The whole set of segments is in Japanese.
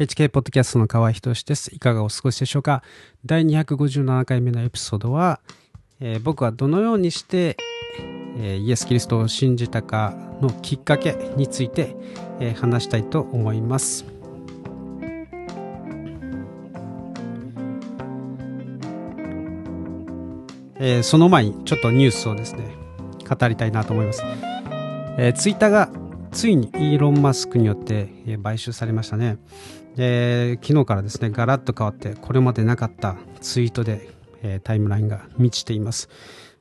HK ポッドキャストの河合仁です。いかがお過ごしでしょうか？第257回目のエピソードは、えー、僕はどのようにして、えー、イエス・キリストを信じたかのきっかけについて、えー、話したいと思います。えー、その前にちょっとニュースをですね、語りたいなと思います。えー、ツイッターがついにイーロン・マスクによって、買収されましたね。で昨日からですねガラッと変わってこれまでなかったツイートで、えー、タイムラインが満ちています。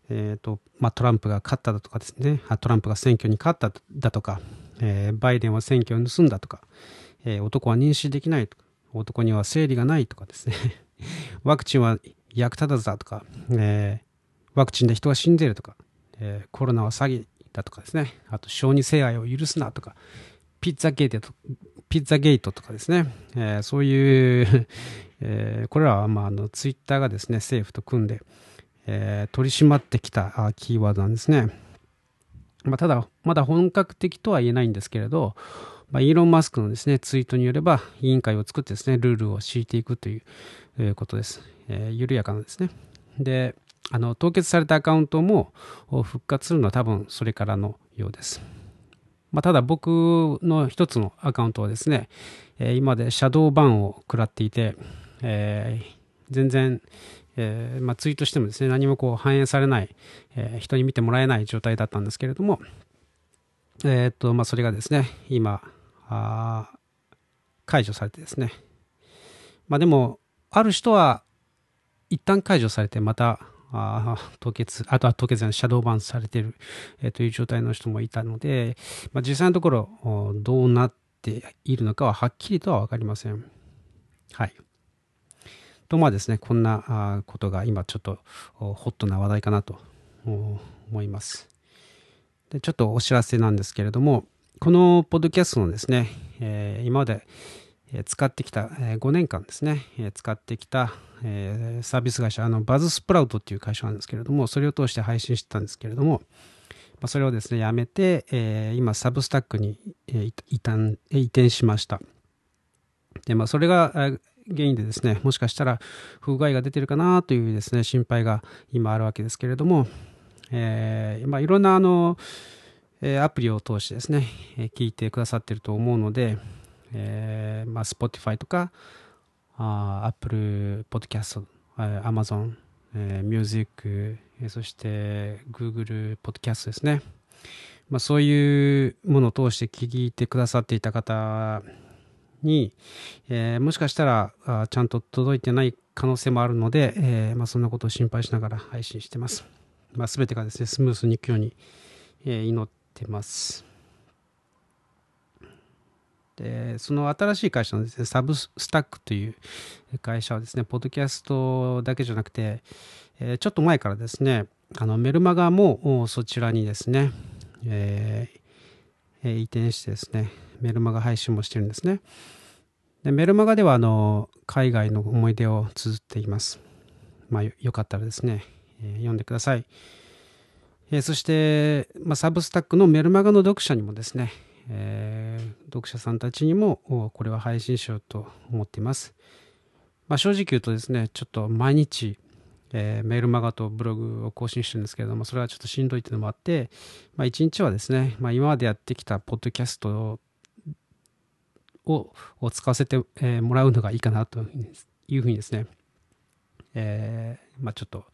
えーとまあ、トランプが勝っただとかですねトランプが選挙に勝っただとか、えー、バイデンは選挙を盗んだとか、えー、男は妊娠できないとか男には生理がないとかですね ワクチンは役立たずだとか、えー、ワクチンで人が死んでいるとか、えコロナは詐欺だとかですね。あと小児性愛を許すなとかピッツァゲートピッツァゲートとかですね、えー、そういう、えー、これらは、まあ、あのツイッターがですね政府と組んで、えー、取り締まってきたキーワードなんですね。まあ、ただ、まだ本格的とは言えないんですけれど、まあ、イーロン・マスクのですねツイートによれば委員会を作ってですねルールを敷いていくという、ことです、え、緩やかなですね。であの凍結されたアカウントも復活するのは多分それからのようです。まあ、ただ僕の一つのアカウントはですね、えー、今でシャドーバンを食らっていて、えー、全然、えーまあ、ツイートしてもですね何もこう反映されない、え、人に見てもらえない状態だったんですけれども、えーとまあ、それがですね今解除されてですね。まあでもある人は一旦解除されてまたあ凍結、あとは凍結のシャドーバンされてる、え、という状態の人もいたので、まあ、実際のところどうなっているのかははっきりとは分かりません。はい。とまあですね、こんなことが今ちょっとホットな話題かなと思います。でちょっとお知らせなんですけれども、このポッドキャストのですね、えー、今まで使ってきた5年間ですね、使ってきたサービス会社、あのバズスプラウトっていう会社なんですけれども、それを通して配信してたんですけれども、それをですね、やめて、今、サブスタックに移転しました。で、まあ、それが原因でですね、もしかしたら不具合が出てるかなというですね、心配が今あるわけですけれども、え、まあ、いろんなあの、アプリを通してですね、聞いてくださってると思うので、えーまあ、Spotify とかあ Apple Podcast、Amazon、えー、Music、そして Google Podcast ですね。まあ、そういうものを通して聞いてくださっていた方に、えー、もしかしたらあちゃんと届いてない可能性もあるので、えーまあ、そんなことを心配しながら配信してます。まあ、全てがですね、スムースにいくように、えー、祈ってます。でその新しい会社のですね、サブスタックという会社はですね、ポッドキャストだけじゃなくて、えー、ちょっと前からですね、あのメルマガもそちらにですね、えー、移転してですね、メルマガ配信もしてるんですね。でメルマガではあの海外の思い出を綴っています。まあ、よかったらですね、えー、読んでください。えー、そして、まあ、サブスタックのメルマガの読者にもですね、えー、読者さんたちにもこれは配信しようと思っています。まあ、正直言うとですね、ちょっと毎日、えー、メールマガとブログを更新してるんですけれども、それはちょっとしんどいというのもあって、まあ、一日はですね、まあ、今までやってきたポッドキャストを使わせてもらうのがいいかなというふうにですね、えー、まあ、ちょっと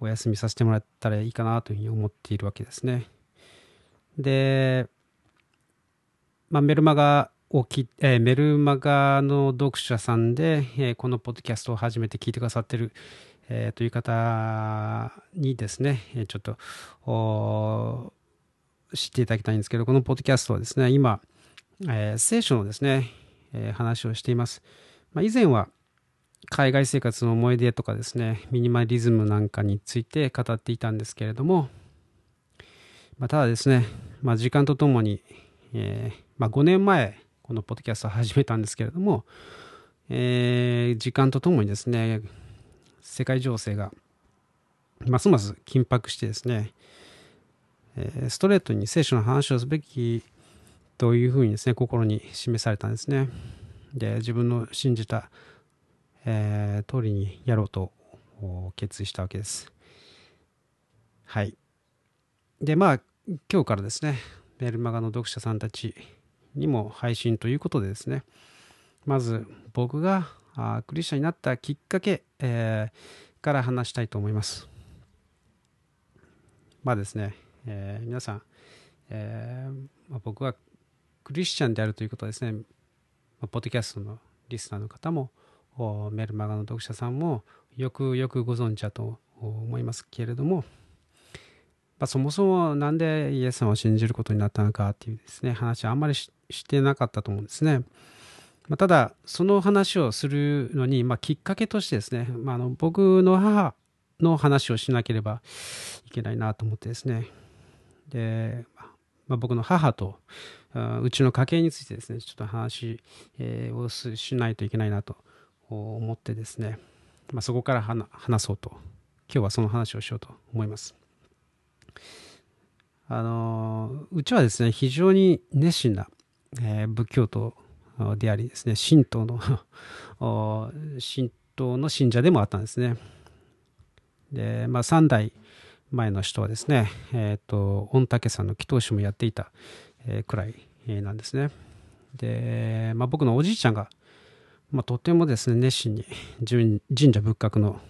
お休みさせてもらったらいいかなというふうに思っているわけですね。で、まあ、メルマガをき、えー、メルマガの読者さんで、えー、このポッドキャストを初めて聞いてくださってる、えー、という方にですね、ちょっと知っていただきたいんですけど、このポッドキャストはですね、今、えー、聖書のですね、えー、話をしています。まあ、以前は海外生活の思い出とかですね、ミニマリズムなんかについて語っていたんですけれども、まあ、ただですね、まあ、時間とともに、えー、まあ、5年前、このポッドキャストを始めたんですけれども、えー、時間とともにですね、世界情勢がますます緊迫してですね、え、ストレートに聖書の話をすべきというふうにですね、心に示されたんですね。で自分の信じた、えー、通りにやろうと決意したわけですはいでまあ今日からですねメルマガの読者さんたちにも配信ということでですね。まず僕がクリスチャンになったきっかけ、えー、から話したいと思います。まあですね、えー、皆さん、えーまあ、僕はクリスチャンであるということはですね、まあ、ポッドキャストのリスナーの方もメルマガの読者さんもよくよくご存知だと思いますけれども、まあ、そもそもなんでイエス様を信じることになったのかっていうですね話はあんまりししてなかったと思うんですね。まあ、ただその話をするのに、まあ、きっかけとしてですね、まあ、あの僕の母の話をしなければいけないなと思ってですねで、まあ、僕の母とうちの家系についてですねちょっと話、をしないといけないなと思ってですね、まあ、そこから話そうと今日はその話をしようと思います。あのうちはですね非常に熱心な、えー、仏教徒でありですね神道の 神道の信者でもあったんですね。でまあ3代前の人はですね、え、ー、と御嶽山の祈祷師もやっていた、え、くらいなんですね。で、まあ、僕のおじいちゃんが、まあ、とてもですね熱心に神社仏閣の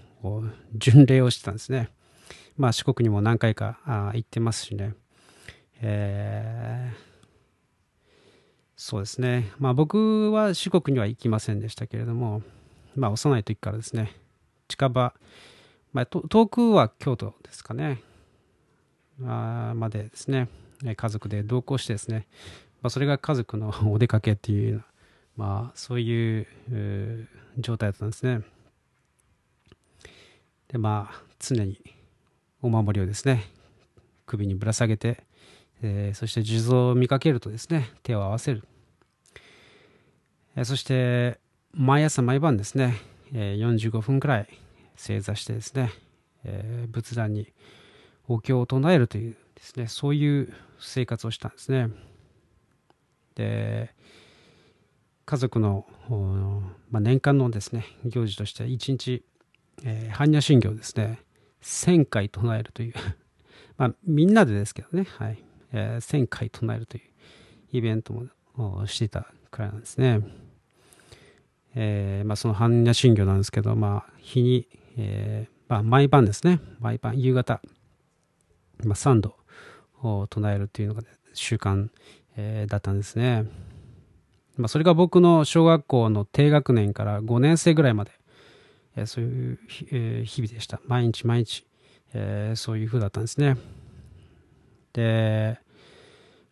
巡礼をしてたんですね。まあ四国にも何回か行ってますしね。えー、そうですね。まあ僕は四国には行きませんでしたけれども、まあ幼い時からですね、近場、まあ、遠くは京都ですかね、あまでですね、家族で同行してですね、まあ、それが家族の お出かけっていうまあそういう状態だったんですね。でまあ常にお守りをですね首にぶら下げて、えー、そして地蔵を見かけるとですね手を合わせる、えー、そして毎朝毎晩ですね、えー、45分くらい正座してですね、えー、仏壇にお経を唱えるというですねそういう生活をしたんですね。で家族の、まあ、年間のですね行事として一日、えー、般若心経をですね1000回唱えるという。まあみんなでですけどね、はい。えー、1000回唱えるというイベントもしていたくらいなんですね。えーまあ、その般若心経なんですけど、まあ、日に、えーまあ、毎晩ですね、毎晩、夕方、まあ、3度唱えるというのが習慣、えー、だったんですね。まあ、それが僕の小学校の低学年から5年生ぐらいまで、えー、そういう、えー、日々でした。毎日毎日、えー、そういう風だったんですね。で、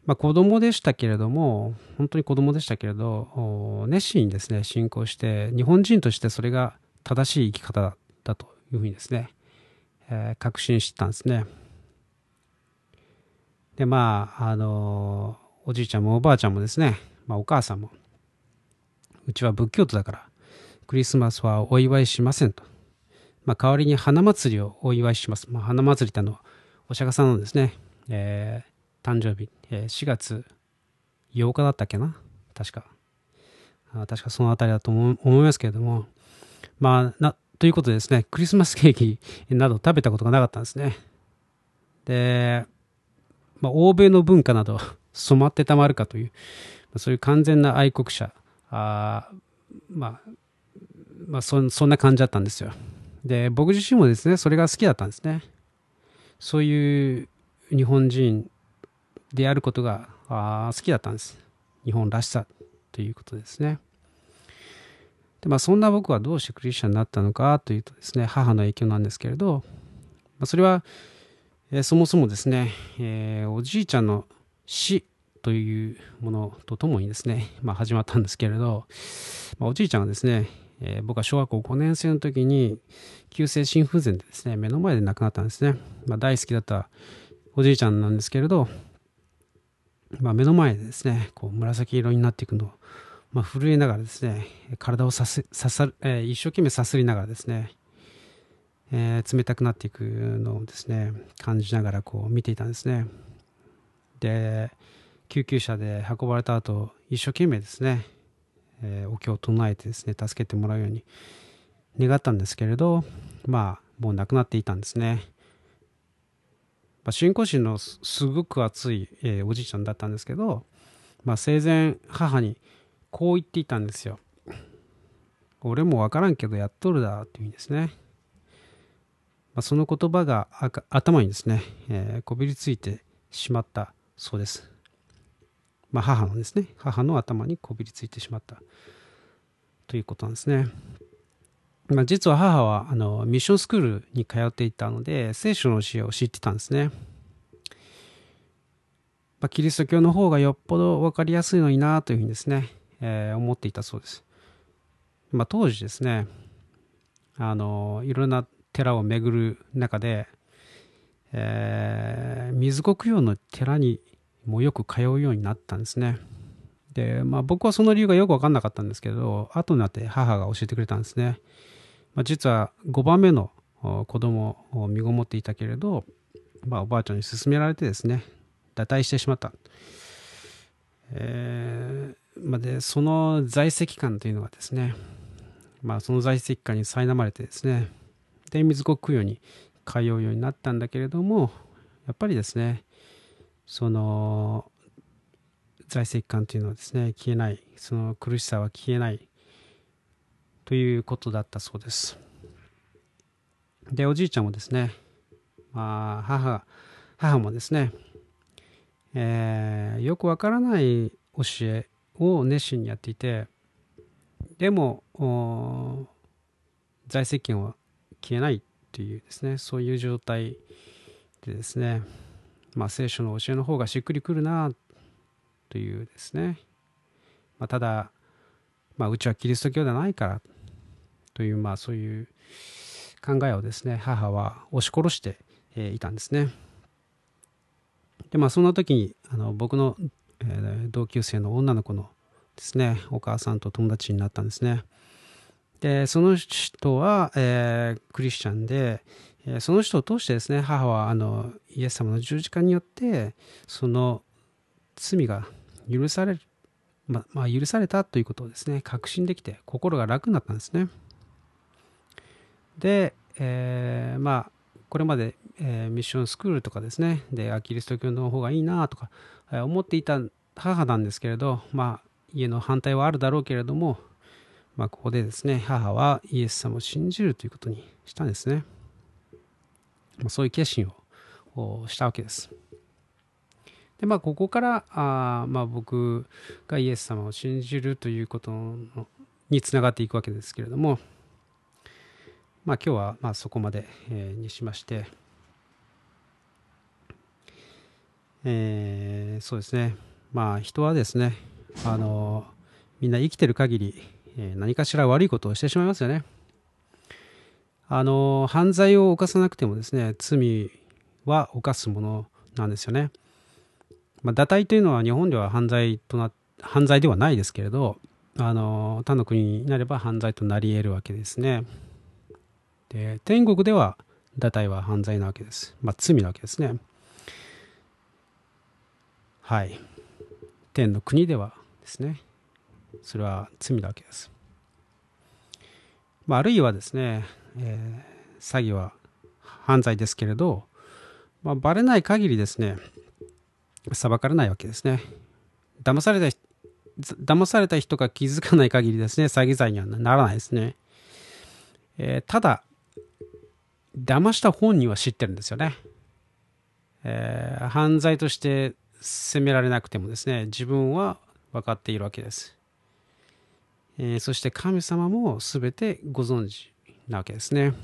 まあ、子供でしたけれども、本当に子供でしたけれど、熱心にですね、信仰して、日本人としてそれが正しい生き方だというふうにですね、えー、確信してたんですね。で、まあ、あの、おじいちゃんもおばあちゃんもですね、まあ、お母さんも、うちは仏教徒だから、クリスマスはお祝いしませんと。まあ、代わりに花祭りをお祝いします。まあ、花祭りってのお釈迦さんのですね、えー、誕生日、えー、4月8日だったっけな？確か。確かそのあたりだと思いますけれども、まあ、な、ということでですね、クリスマスケーキなど食べたことがなかったんですね。で、まあ、欧米の文化など 染まってたまるかという、そういう完全な愛国者、あまあ、まあそ、そんな感じだったんですよ。で、僕自身もですね、それが好きだったんですね。そういう日本人であることが好きだったんです。日本らしさということですね。でまあ、そんな僕はどうしてクリスチャンになったのかというとですね、母の影響なんですけれど、まあ、それは、えー、そもそもですね、えー、おじいちゃんの死というものとともにですね、まあ、始まったんですけれど、まあ、おじいちゃんがですね、えー、僕は小学校5年生の時に急性心不全でですね、目の前で亡くなったんですね。まあ、大好きだったおじいちゃんなんですけれど、まあ、目の前でですね、こう紫色になっていくのを、まあ、震えながらですね、体をさすささ、えー、一生懸命さすりながらですね、えー、冷たくなっていくのをですね、感じながらこう見ていたんですね。で、救急車で運ばれた後、一生懸命ですね、えー、お経を唱えてですね、助けてもらうように願ったんですけれど、まあ、もう亡くなっていたんですね。まあ、信仰心のすごく熱い、えー、おじいちゃんだったんですけど、まあ、生前母にこう言っていたんですよ。俺もわからんけどやっとるだっていう意味ですね。まあ、その言葉が頭にですね、えー、こびりついてしまったそうです。まあ、母のですね、母の頭にこびりついてしまったということなんですね。まあ、実は母はあのミッションスクールに通っていたので、聖書の教えを知ってたんですね。まあ、キリスト教の方がよっぽど分かりやすいのになというふうにですね、えー、思っていたそうです。まあ、当時ですね、あのいろんな寺を巡る中で、えー、水国用の寺にもよく通うようになったんですね。で、まあ僕はその理由がよく分かんなかったんですけど、後になって母が教えてくれたんですね。まあ、実は5番目の子供を身ごもっていたけれど、まあ、おばあちゃんに勧められてですね、堕退してしまった。えー、まあ、で、その在籍感というのがですね、まあ、その在籍感に苛まれてですね、で、水国供養に通うようになったんだけれども、やっぱりですね、その在籍感というのはですね、消えない、その苦しさは消えないということだったそうです。で、おじいちゃんもですね、まあ、母、母もですね、えー、よくわからない教えを熱心にやっていて、でも、在籍権は消えないというですね、そういう状態でですね、まあ、聖書の教えの方がしっくりくるなというですね、まあ、ただ、まあ、うちはキリスト教ではないからという、まあ、そういう考えをですね、母は押し殺していたんですね。で、まあ、そんな時に、あの僕の、え、同級生の女の子のですね、お母さんと友達になったんですね。で、その人は、えー、クリスチャンで、えー、その人を通してですね、母はあのイエス様の十字架によって、その罪が許される、ままあ、許されたということをですね、確信できて、心が楽になったんですね。で、えー、まあ、これまで、えー、ミッションスクールとかですね、で、キリスト教の方がいいなとか、えー、思っていた母なんですけれど、まあ、家の反対はあるだろうけれども、まあ、ここでですね、母はイエス様を信じるということにしたんですね。まあ、そういう決心をしたわけです。で、まあ、ここからあ、まあ、僕がイエス様を信じるということにつながっていくわけですけれども、まあ、今日はまあそこまで、えー、にしまして、えー、そうですね、まあ、人はですね、あのみんな生きてる限り、えー、何かしら悪いことをしてしまいますよね。あの犯罪を犯さなくてもですね罪は犯すものなんですよね。まあ、堕胎というのは日本では犯罪とな犯罪ではないですけれどあの他の国になれば犯罪となり得るわけですね。で天国では堕胎は犯罪なわけです。まあ罪なわけですね。はい。天の国ではですねそれは罪なわけです。まあ、あるいはですね、えー、詐欺は犯罪ですけれど、まあ、バレない限りですね、裁かれないわけですね。騙された騙された人が気づかない限りですね、詐欺罪にはならないですね。えー、ただ、騙した本人は知ってるんですよね。えー、犯罪として責められなくてもですね、自分は分かっているわけです。えー、そして神様も全てご存知なわけですね。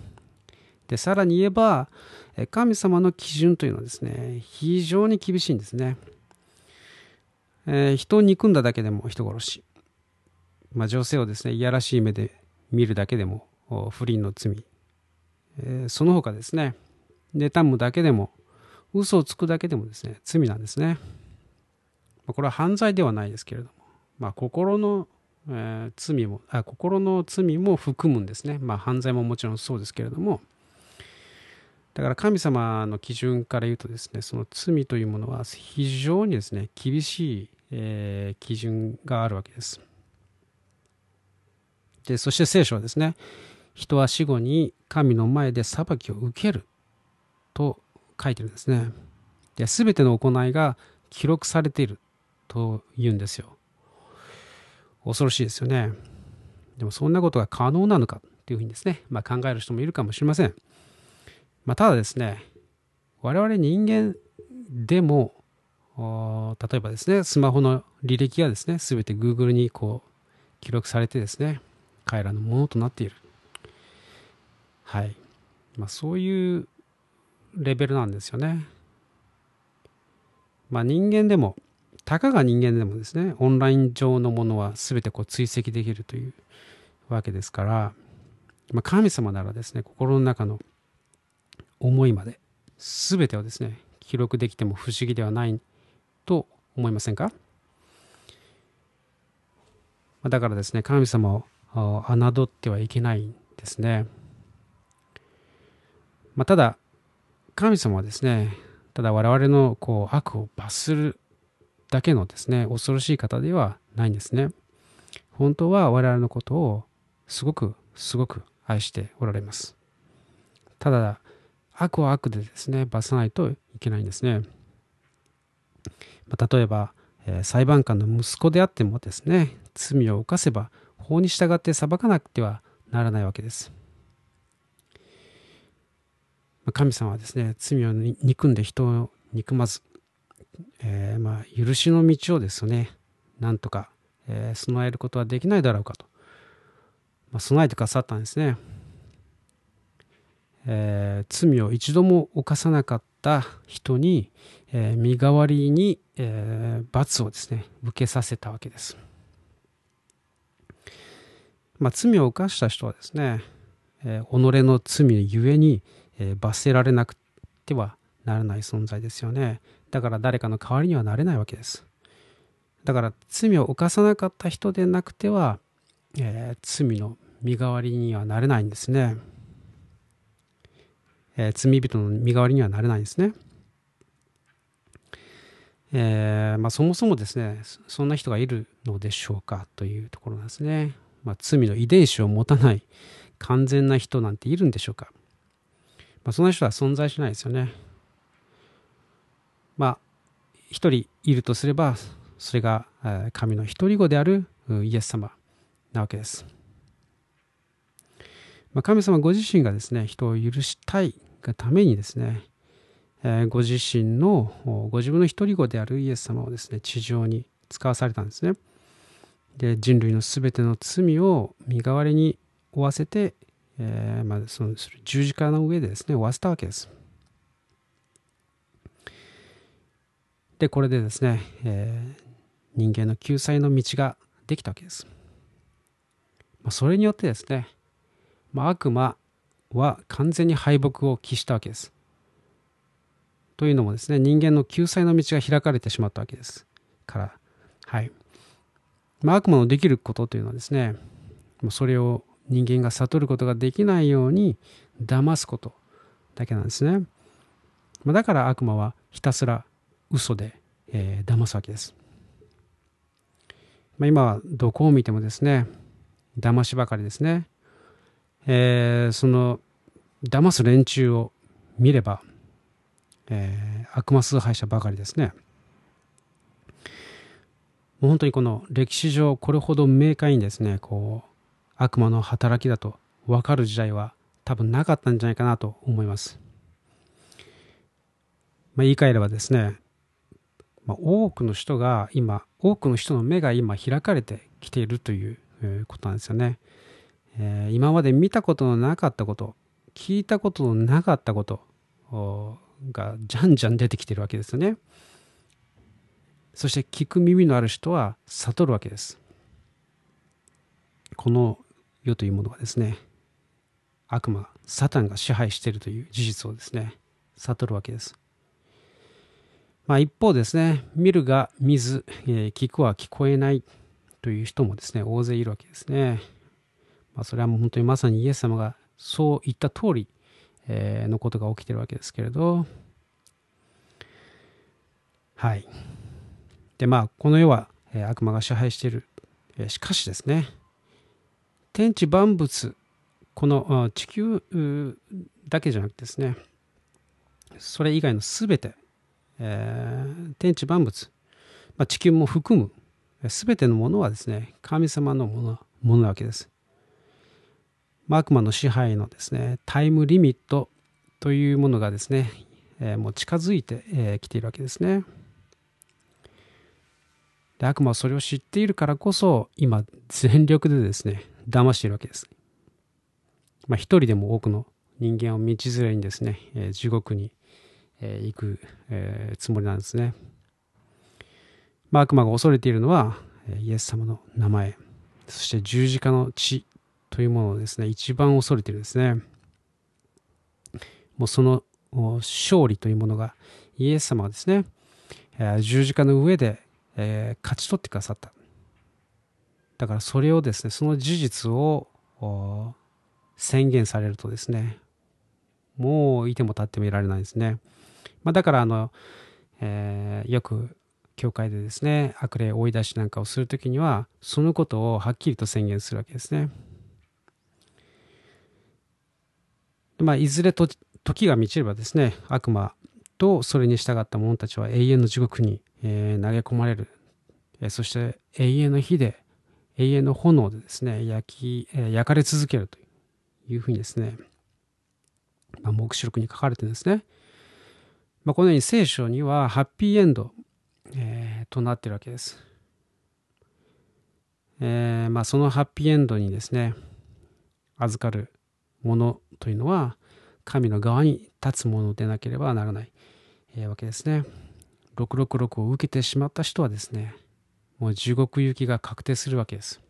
で、さらに言えば、神様の基準というのはですね、非常に厳しいんですね。えー、人を憎んだだけでも人殺し。まあ、女性をですね、いやらしい目で見るだけでも不倫の罪。えー、その他ですね、妬むだけでも、嘘をつくだけでもですね、罪なんですね。ま、これは犯罪ではないですけれども、まあ、心のえー、罪もあ心の罪も含むんですね。まあ犯罪ももちろんそうですけれどもだから神様の基準から言うとですねその罪というものは非常にですね厳しい、えー、基準があるわけです。でそして聖書はですね人は死後に神の前で裁きを受けると書いてるんですね。で全ての行いが記録されていると言うんですよ。恐ろしいですよね。でもそんなことが可能なのかというふうにですね、まあ、考える人もいるかもしれません、まあ、ただですね我々人間でも例えばですねスマホの履歴がですね全て Google にこう記録されてですね彼らのものとなっている。はい、まあ、そういうレベルなんですよね。まあ人間でもたかが人間でもですねオンライン上のものは全てこう追跡できるというわけですから、まあ、神様ならですね心の中の思いまで全てをですね記録できても不思議ではないと思いませんか？だからですね神様を侮ってはいけないんですね、まあ、ただ神様はですねただ我々のこう悪を罰するだけのですね恐ろしい方ではないんですね。本当は我々のことをすごくすごく愛しておられます。ただ悪は悪でですね罰さないといけないんですね、まあ、例えば、えー、裁判官の息子であってもですね罪を犯せば法に従って裁かなくてはならないわけです、神様はですね罪を憎んで人を憎まず、えー、まあ許しの道をですねなんとか、えー、備えることはできないだろうかと、まあ、備えてくださったんですねえー、罪を一度も犯さなかった人に、えー、身代わりに、えー、罰をですね受けさせたわけです。まあ、罪を犯した人はですね、えー、己の罪ゆえに、えー、罰せられなくてはならない存在ですよね。だから誰かの代わりにはなれないわけです。だから罪を犯さなかった人でなくては、えー、罪の身代わりにはなれないんですね。えー、罪人の身代わりにはなれないんですね。えーまあ、そもそもですねそんな人がいるのでしょうかというところなんですね。まあ、罪の遺伝子を持たない完全な人なんているんでしょうか、まあ、そんな人は存在しないですよね。まあ一人いるとすればそれが神の一人子であるイエス様なわけです。まあ、神様ご自身がですね人を許したいがためにですね、え、ご自身のご自分の一人子であるイエス様をですね地上に使わされたんですね。で人類のすべての罪を身代わりに負わせて、えー、まあ、その十字架の上でですね負わせたわけです。でこれでですね、えー、人間の救済の道ができたわけです。まあ、それによってですね、まあ、悪魔は完全に敗北を喫したわけです。というのもですね、人間の救済の道が開かれてしまったわけですから、はい。まあ、悪魔のできることというのはですね、それを人間が悟ることができないように騙すことだけなんですね。だから悪魔はひたすら嘘で、えー、騙すわけです。まあ、今はどこを見てもですね、騙しばかりですね。えー、その騙す連中を見れば、えー、悪魔崇拝者ばかりですね。もう本当にこの歴史上これほど明快にですねこう悪魔の働きだと分かる時代は多分なかったんじゃないかなと思います。まあ、言い換えればですね、まあ、多くの人が今多くの人の目が今開かれてきているということなんですよね。えー、今まで見たことのなかったこと聞いたことのなかったことがじゃんじゃん出てきてるわけですよね。そして聞く耳のある人は悟るわけです。この世というものがですね悪魔サタンが支配しているという事実をですね悟るわけです。まあ、一方ですね見るが見ず、えー、聞くは聞こえないという人もですね大勢いるわけですね。まあ、それはもう本当にまさにイエス様がそう言った通り、えー、のことが起きてるわけですけれど、はい。で、まあ、この世は、え、悪魔が支配している。えー、しかしですね、天地万物この地球だけじゃなくてですねそれ以外の全て、えー、天地万物、まあ、地球も含む全てのものはですね神様のものものなわけです。悪魔の支配のですねタイムリミットというものがですね、えー、もう近づいてき、えー、ているわけですね。で悪魔はそれを知っているからこそ今全力でですね騙しているわけです。まあ一人でも多くの人間を道連れにですね、えー、地獄に、えー、行く、えー、つもりなんですね。まあ、悪魔が恐れているのはイエス様の名前そして十字架の血というものをですね一番恐れているんですね。もうその勝利というものがイエス様がですね十字架の上でえー、勝ち取ってくださった。だからそれをですね、その事実を宣言されるとですね、もういても立ってもいられないですね。まあ、だからあの、えー、よく教会でですね、悪霊追い出しなんかをするときには、そのことをはっきりと宣言するわけですね。まあ、いずれと時が満ちればですね、悪魔とそれに従った者たちは永遠の地獄にえー、投げ込まれる、えー、そして永遠の火で永遠の炎でですね焼き、えー、焼かれ続けるというふうにですね、まあ、黙示録に書かれてるんですね、まあ、このように聖書にはハッピーエンド、えー、となってるわけです、えーまあ、そのハッピーエンドにですね預かるものというのは神の側に立つものでなければならない、えー、わけですね。666を受けてしまった人はですね、もう地獄行きが確定するわけです。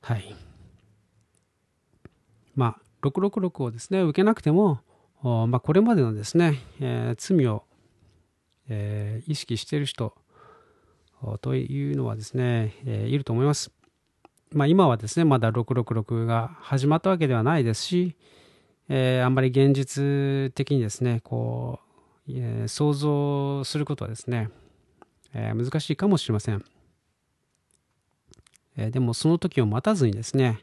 はい。まあ、666をですね、受けなくても、まあ、これまでのですね、えー、罪を、えー、意識している人というのはですね、えー、いると思います。まあ、今はですね、まだ666が始まったわけではないですし、えー、あんまり現実的にですね、こう、え想像することはですね、えー、難しいかもしれません、えー、でもその時を待たずにですね、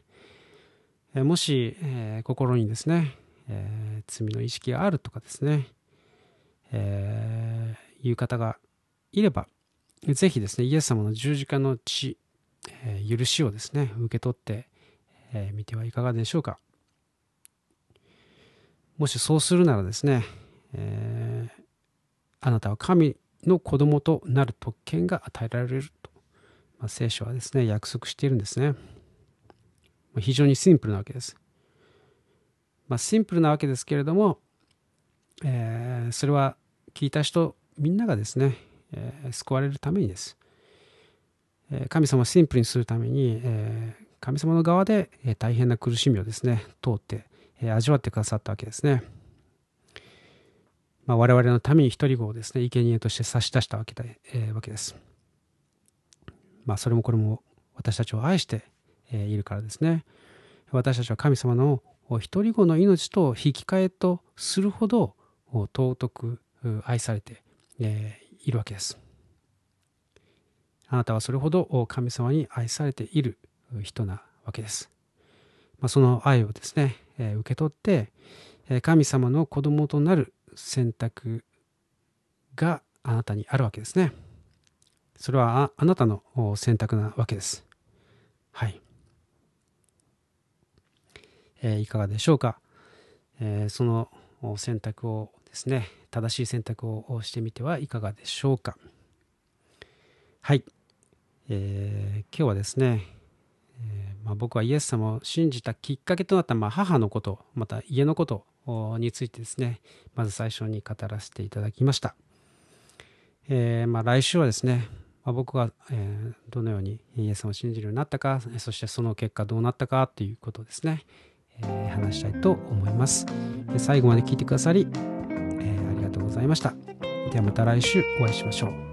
え、もし、え心にですね、え罪の意識があるとかですね、えいう方がいればぜひですねイエス様の十字架の血、え許しをですね受け取ってみ、えー、てはいかがでしょうか。もしそうするならですね、えー、あなたは神の子供となる特権が与えられると、まあ、聖書はですね約束しているんですね、まあ、非常にシンプルなわけです、まあ、シンプルなわけですけれども、えー、それは聞いた人みんながですね、えー、救われるためにです、えー、神様をシンプルにするために、えー、神様の側で、え大変な苦しみをですね通って、え味わってくださったわけですね。まあ、我々のために一人子をですね、生贄として差し出したわけで、えー、わけです。まあ、それもこれも私たちを愛して、えー、いるからですね。私たちは神様の一人子の命と引き換えとするほど尊く愛されて、えー、いるわけです。あなたはそれほど神様に愛されている人なわけです。まあ、その愛をですね、えー、受け取って、神様の子供となる選択があなたにあるわけですね。それはあなたの選択なわけです。はい。えー、いかがでしょうか、えー、その選択をですね、正しい選択をしてみてはいかがでしょうか？はい。えー、今日はですね、えまあ、僕はイエス様を信じたきっかけとなった、まあ、母のこと、また家のことについてですね、まず最初に語らせていただきました。えー、まあ、来週はですね、まあ、僕が、えー、どのようにイエスを信じるようになったか、そしてその結果どうなったかということですね、えー、話したいと思います。最後まで聞いてくださり、えありがとうございました。ではまた来週お会いしましょう。